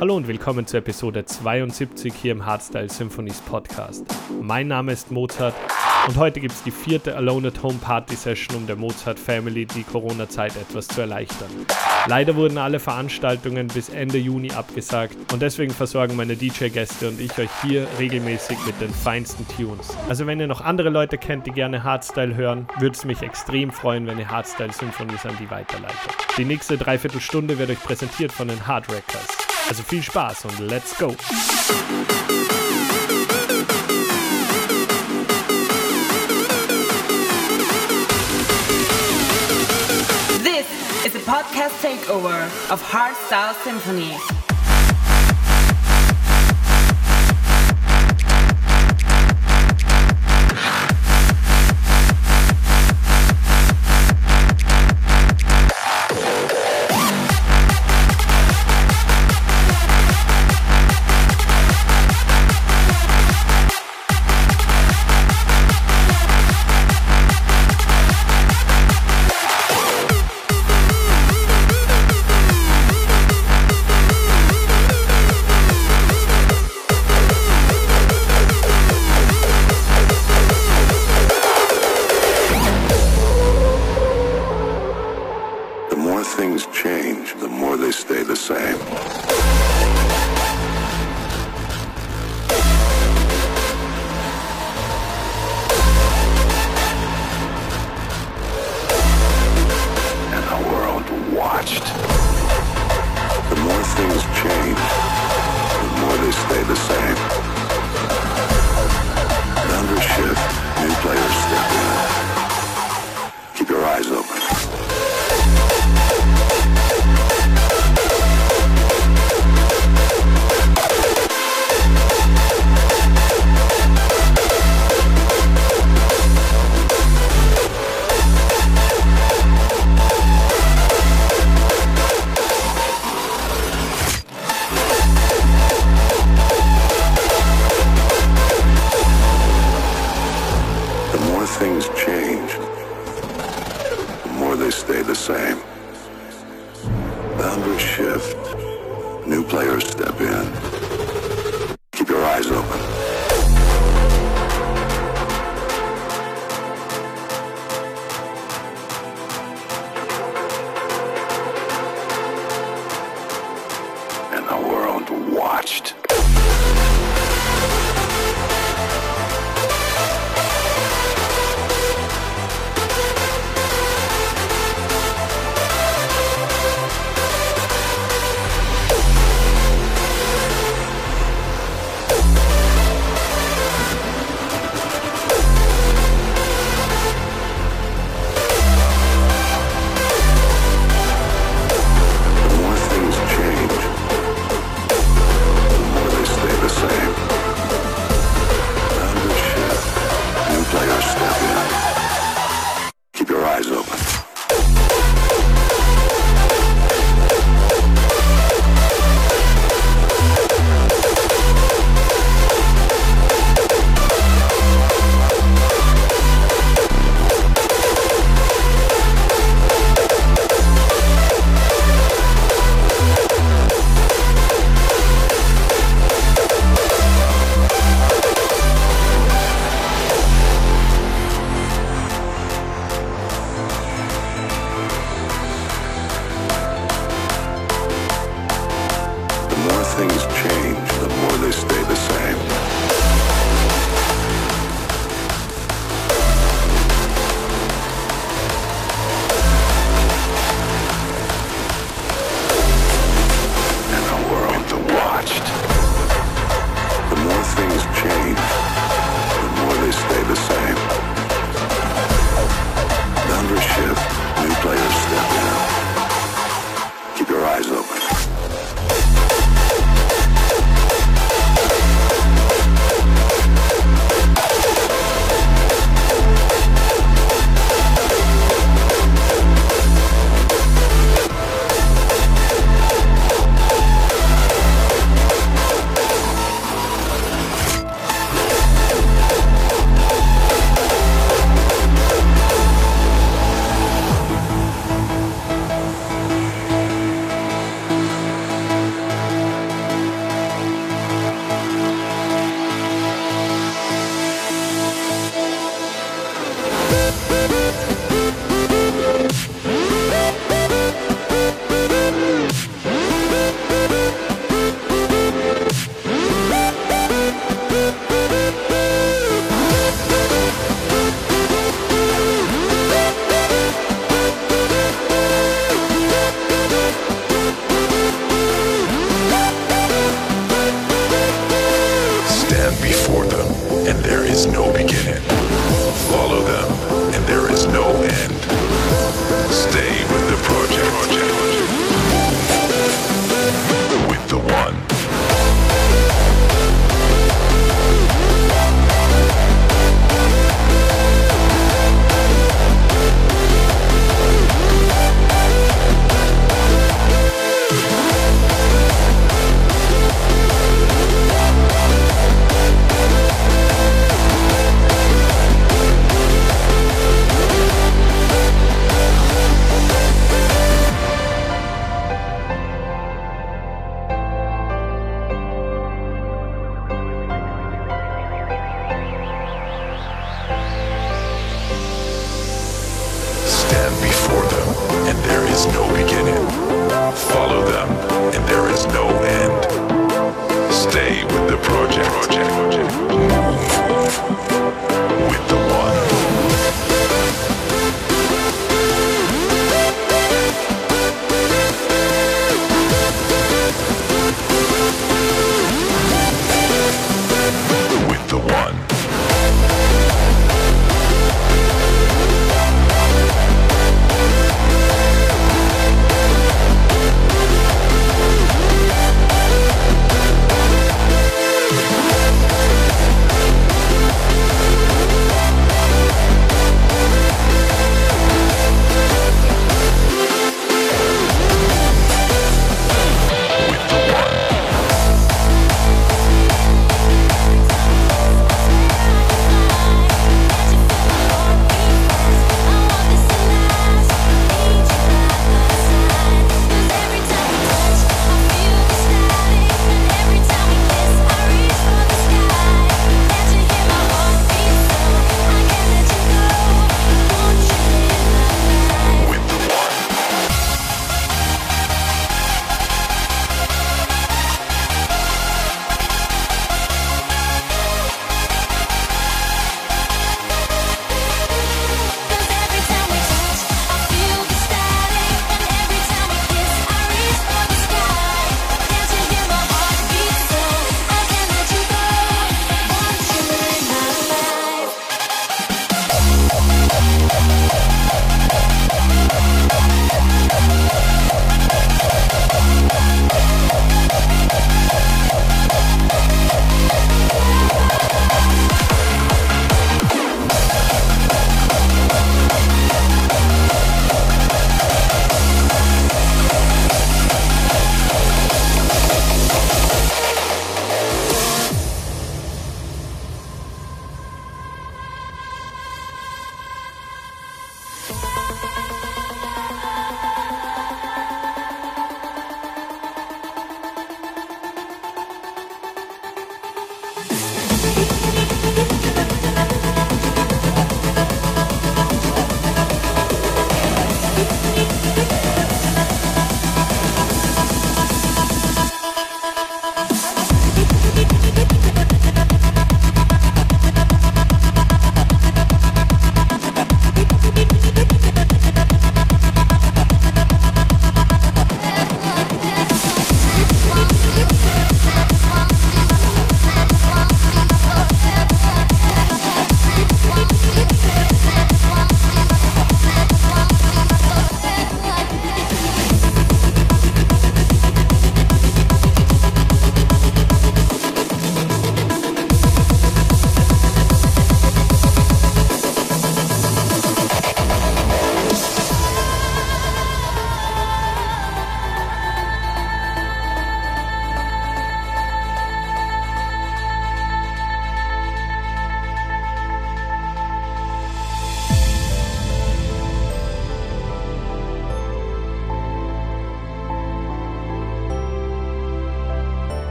Hallo und willkommen zur Episode 72 hier im Hardstyle Symphonies Podcast. Mein Name ist Mozart und heute gibt es die vierte Alone at Home Party Session, um der Mozart Family die Corona-Zeit etwas zu erleichtern. Leider wurden alle Veranstaltungen bis Ende Juni abgesagt und deswegen versorgen meine DJ-Gäste und ich euch hier regelmäßig mit den feinsten Tunes. Also wenn ihr noch andere Leute kennt, die gerne Hardstyle hören, würde es mich extrem freuen, wenn ihr Hardstyle Symphonies an die weiterleitet. Die nächste Dreiviertelstunde wird euch präsentiert von den Hardwreckers. Also viel Spaß und let's go! Is a podcast takeover of Hardstyle Symphonies.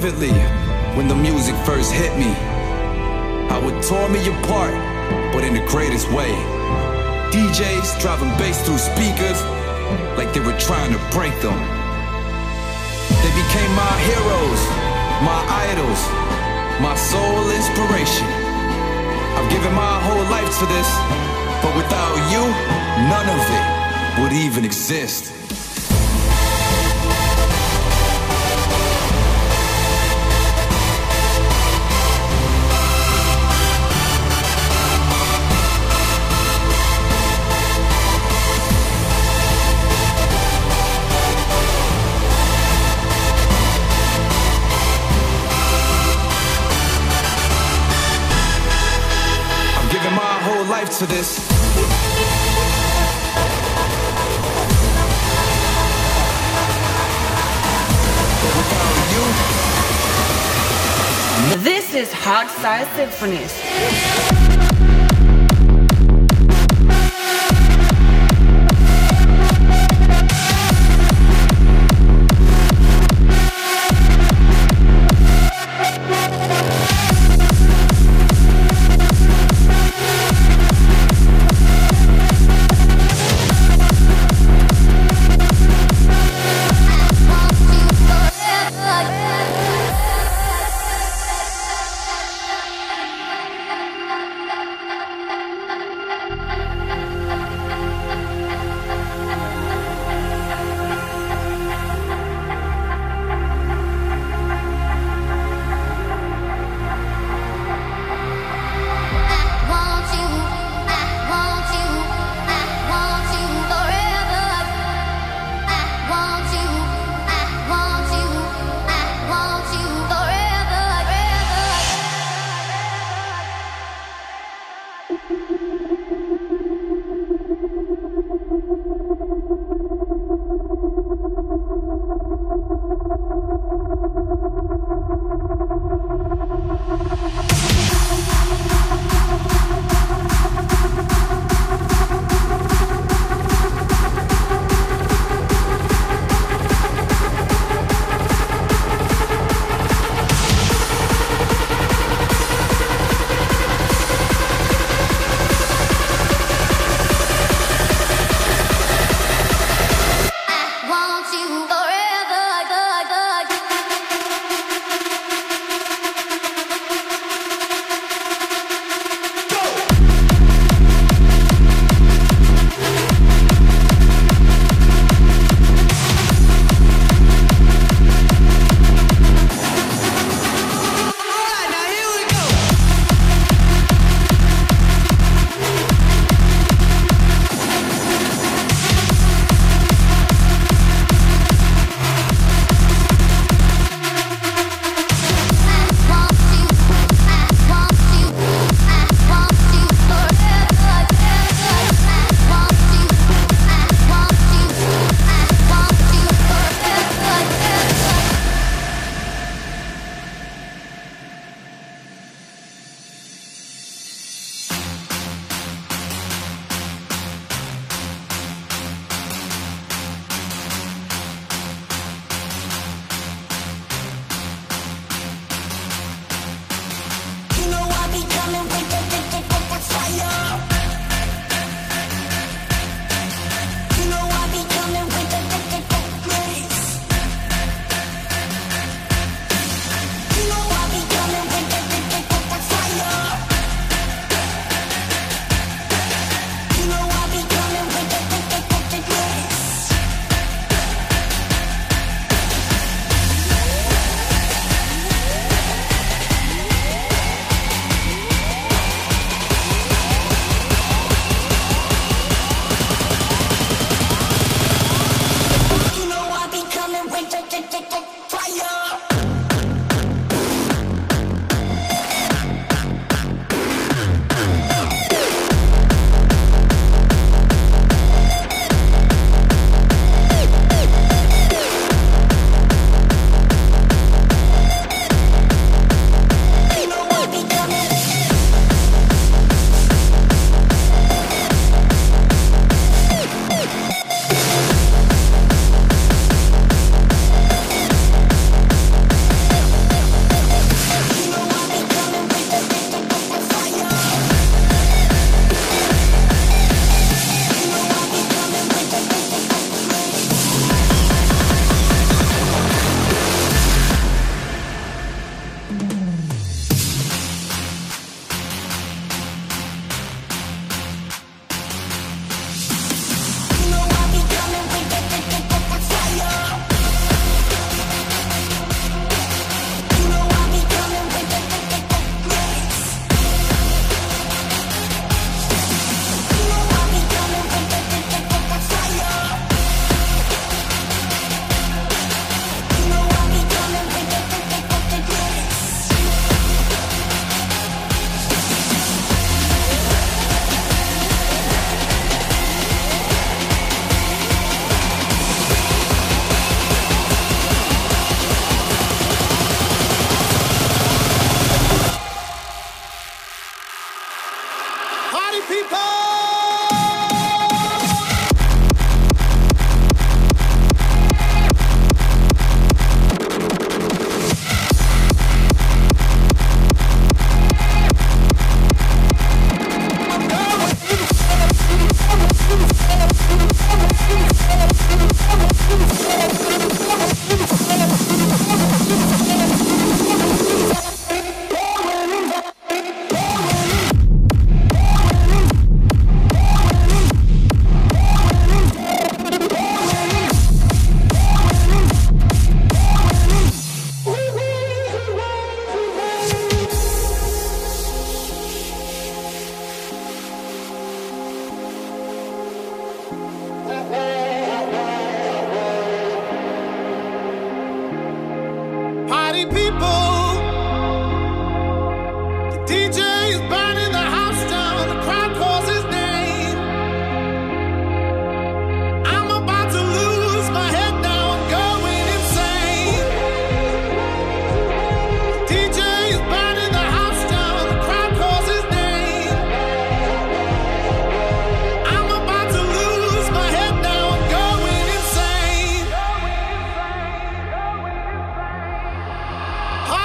Vividly when the music first hit me. How it tore me apart, but in the greatest way. DJs driving bass through speakers like they were trying to break them. They became my heroes, my idols, my sole inspiration. I've given my whole life to this, but without you, none of it would even exist. Life to this. This is Hardstyle Symphonies.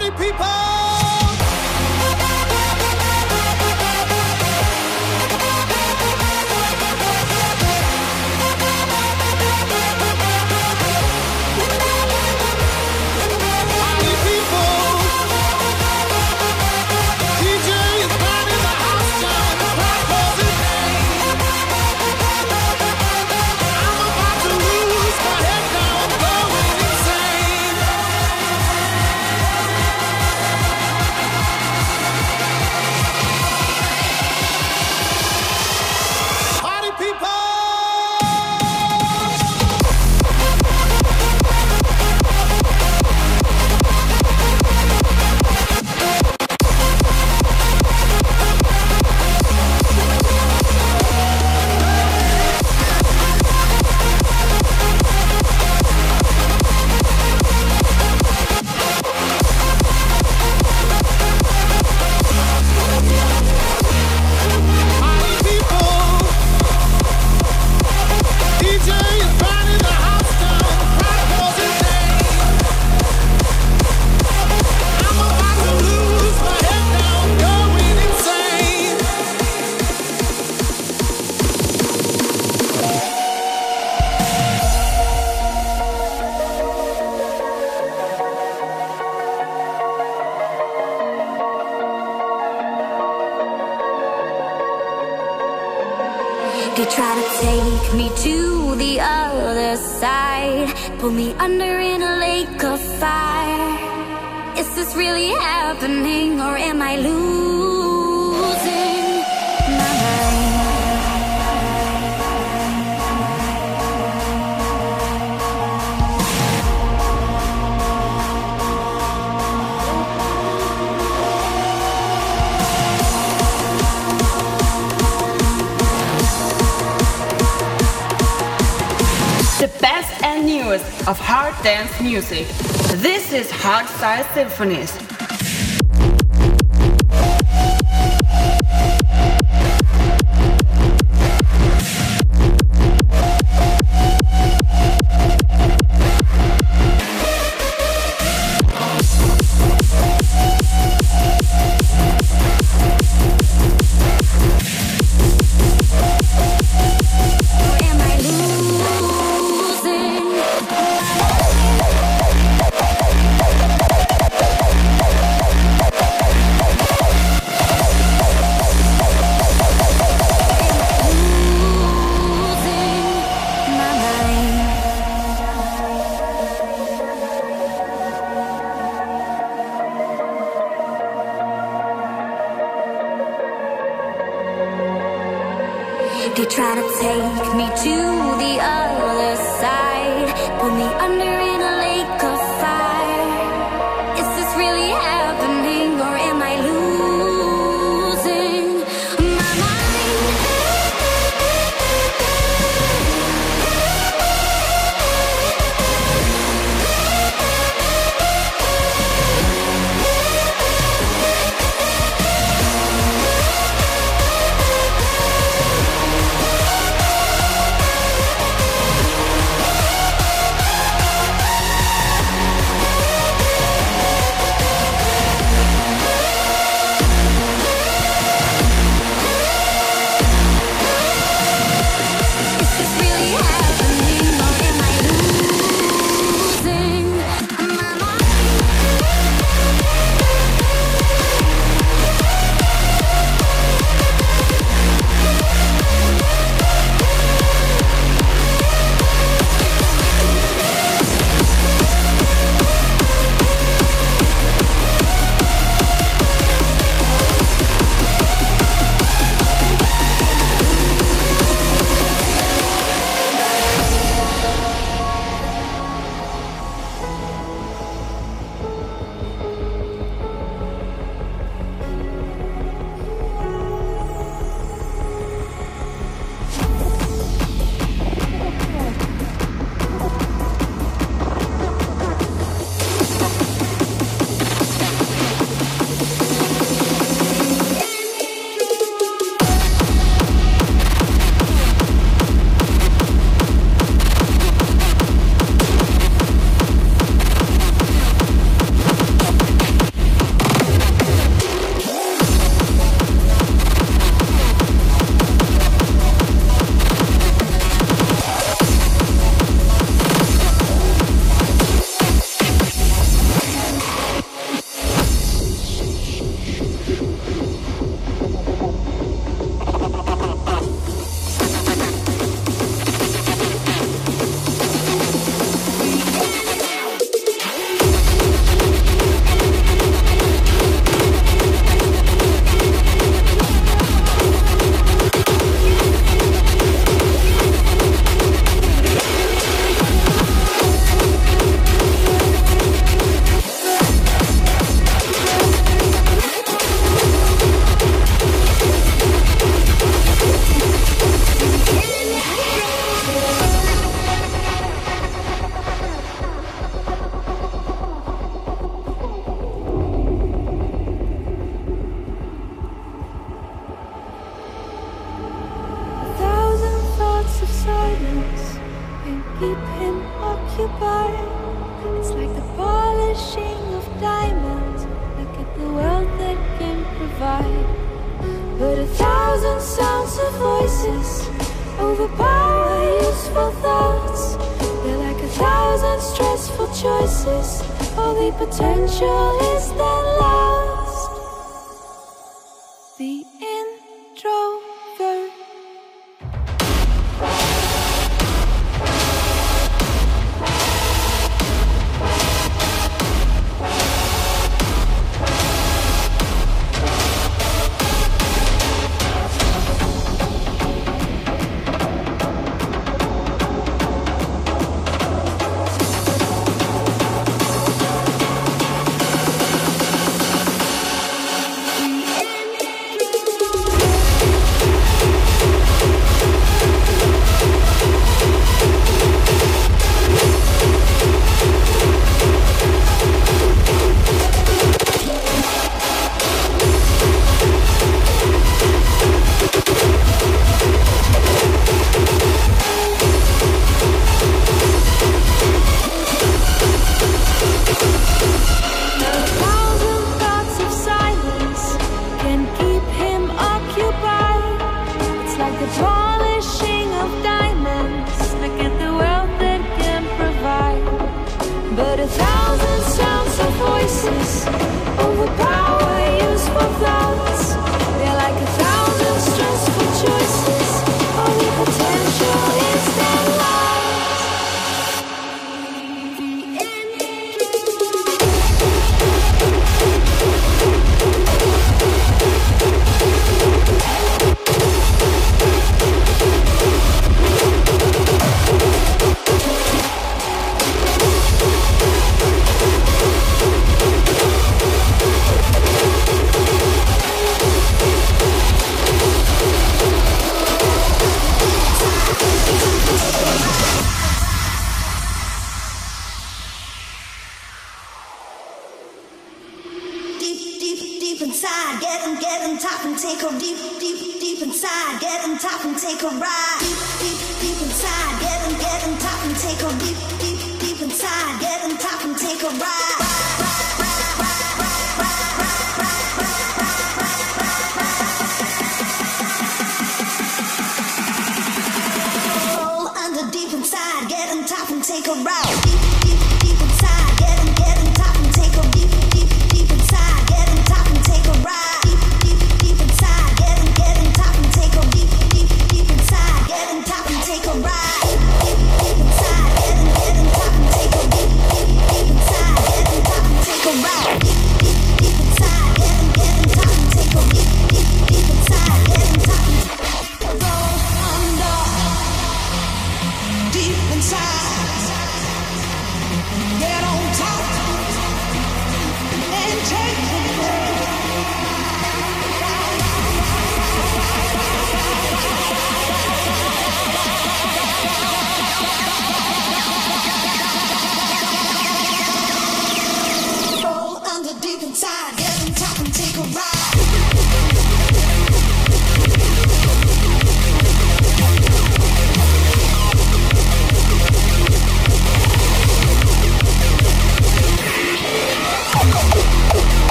Party people! try to take me to the other side Pull me under in a lake of fire Is this really happening or am I losing? News of hard dance music. This is hardstyle Symphonies. trying to take me to the other side. Pull me under.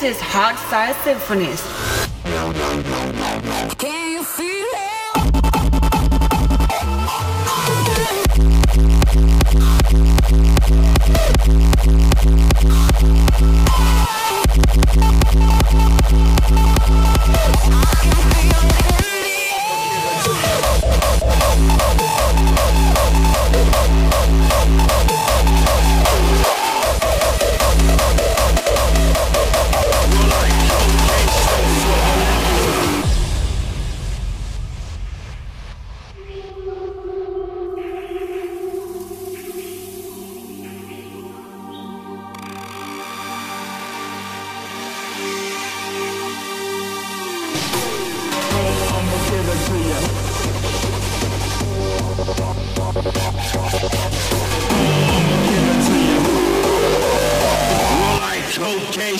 This is Hardstyle Symphonies.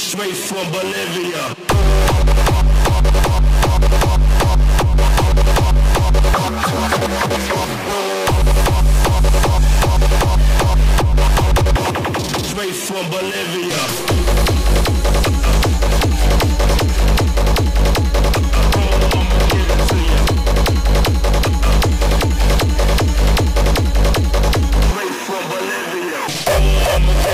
straight from Bolivia. Straight from Bolivia.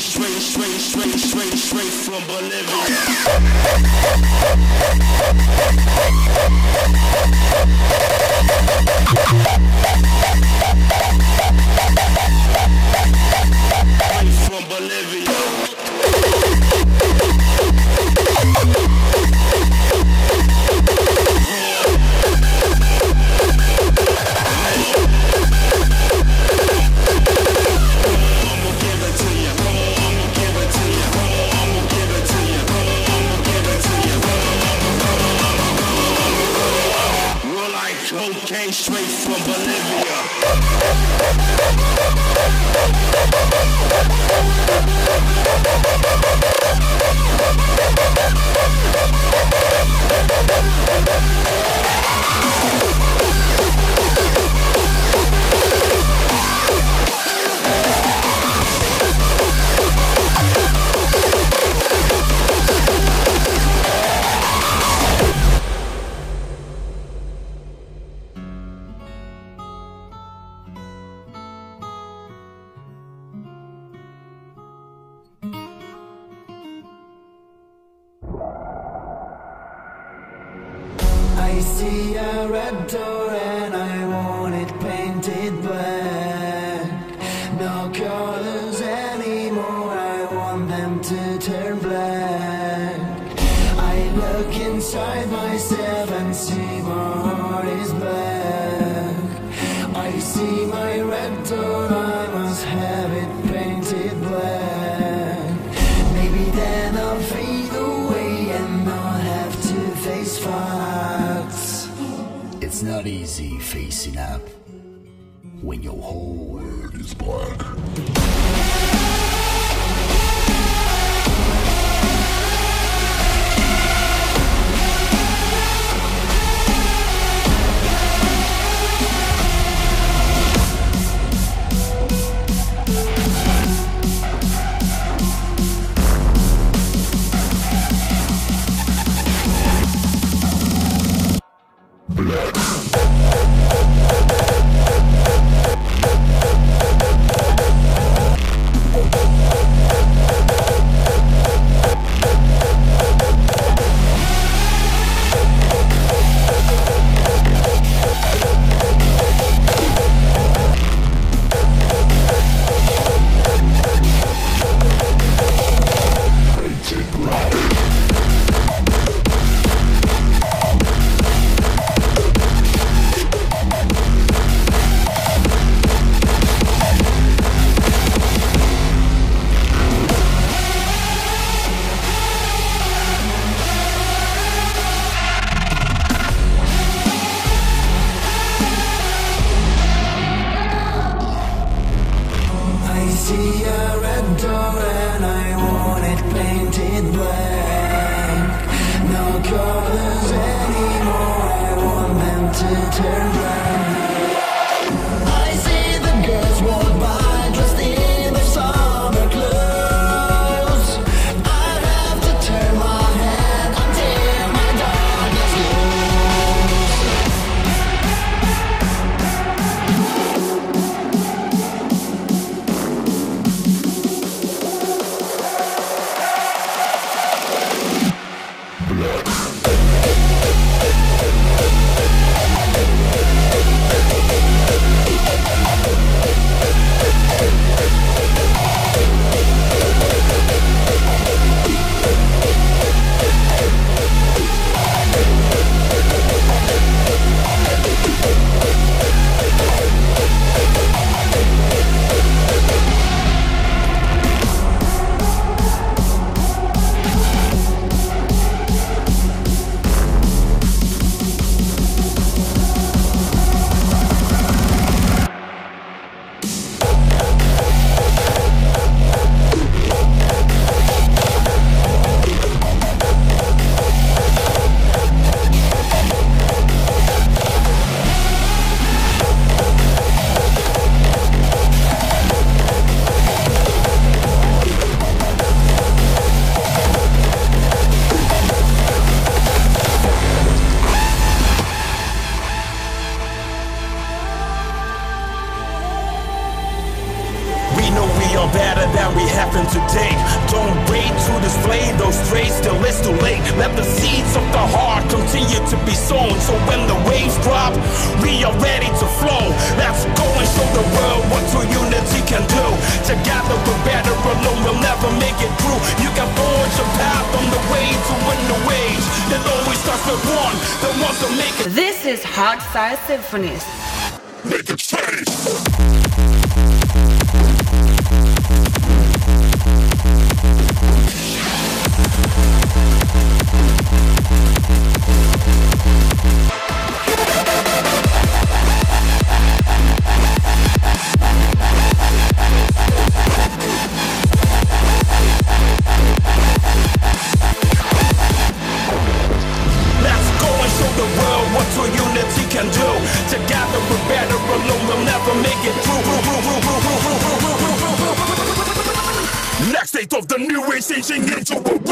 straight, straight, straight, straight, straight, straight from Bolivia. facing up when your whole world is black. of the new age changing into. a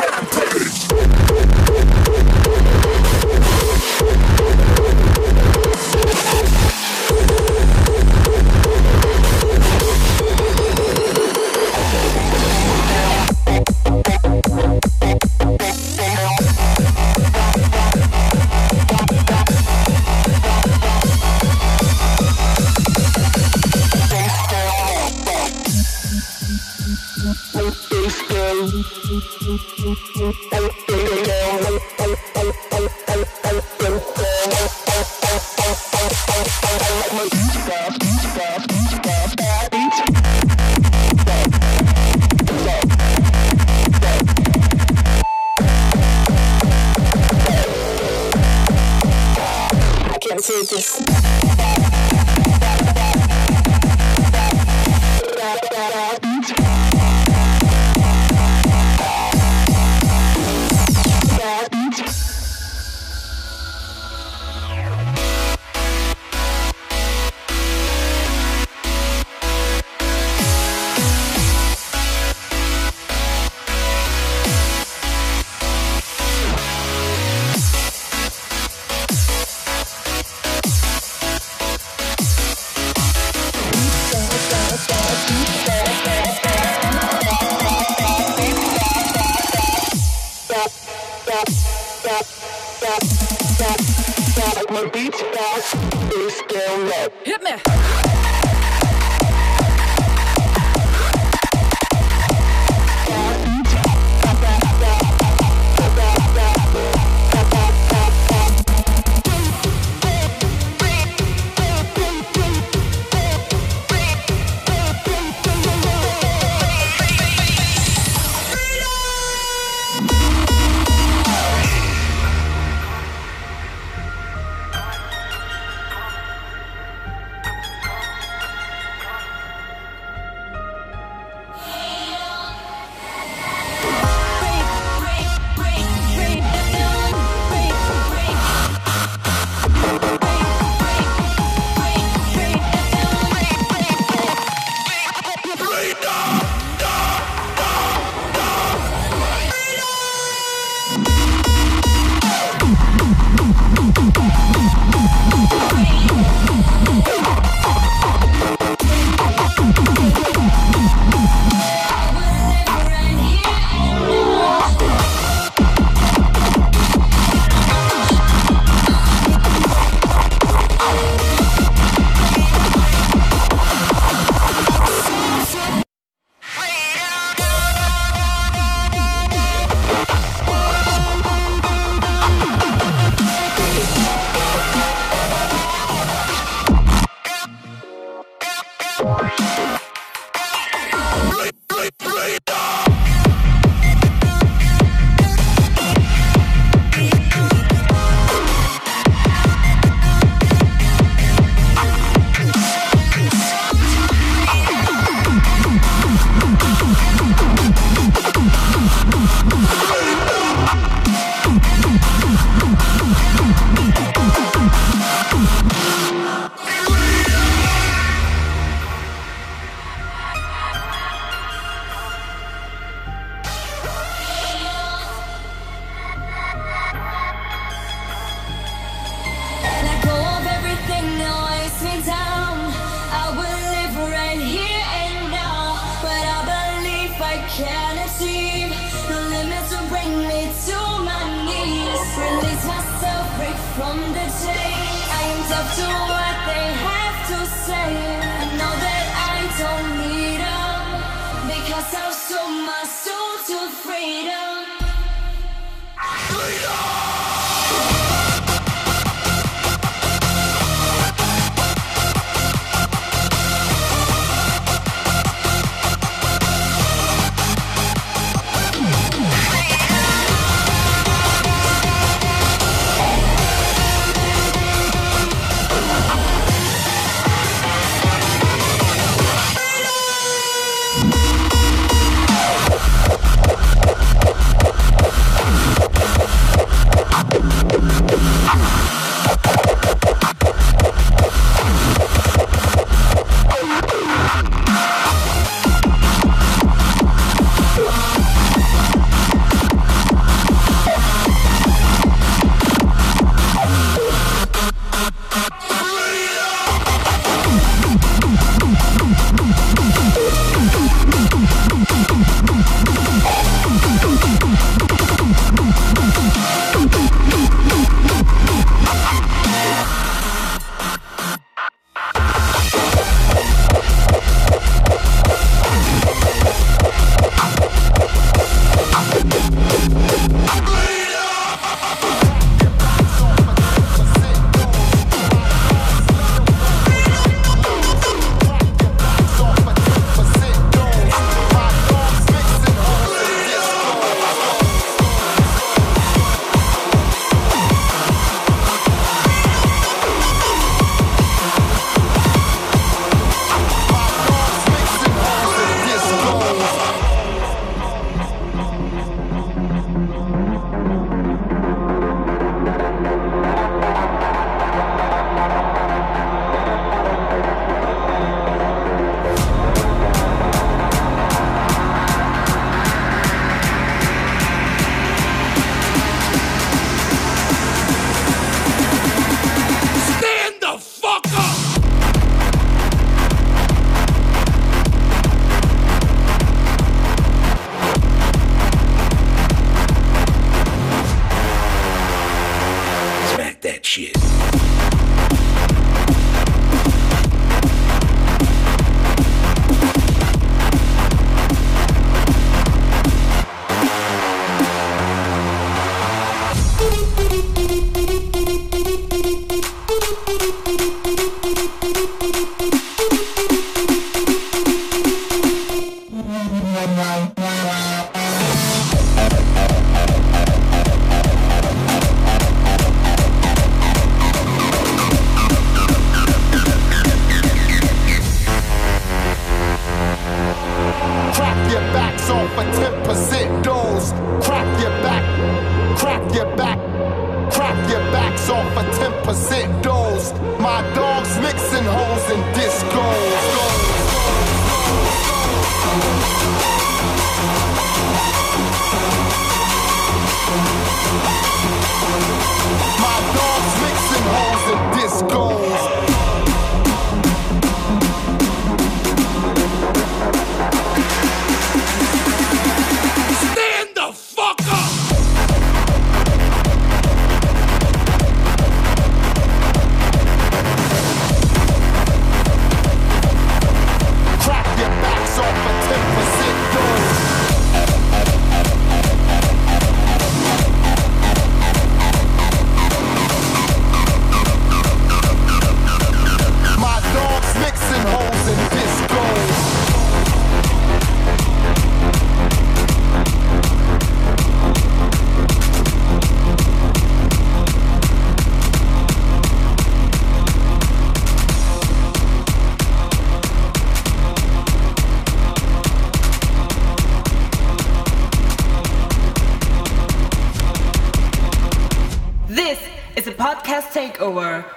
Me. Freedom. Freedom! backs off a 10% dose. Crack your back, crack your back, crack your backs off for 10% dose. My dog's mixing holes and discos. My dog's mixing holes and discos.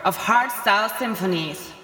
Of Hardstyle Symphonies.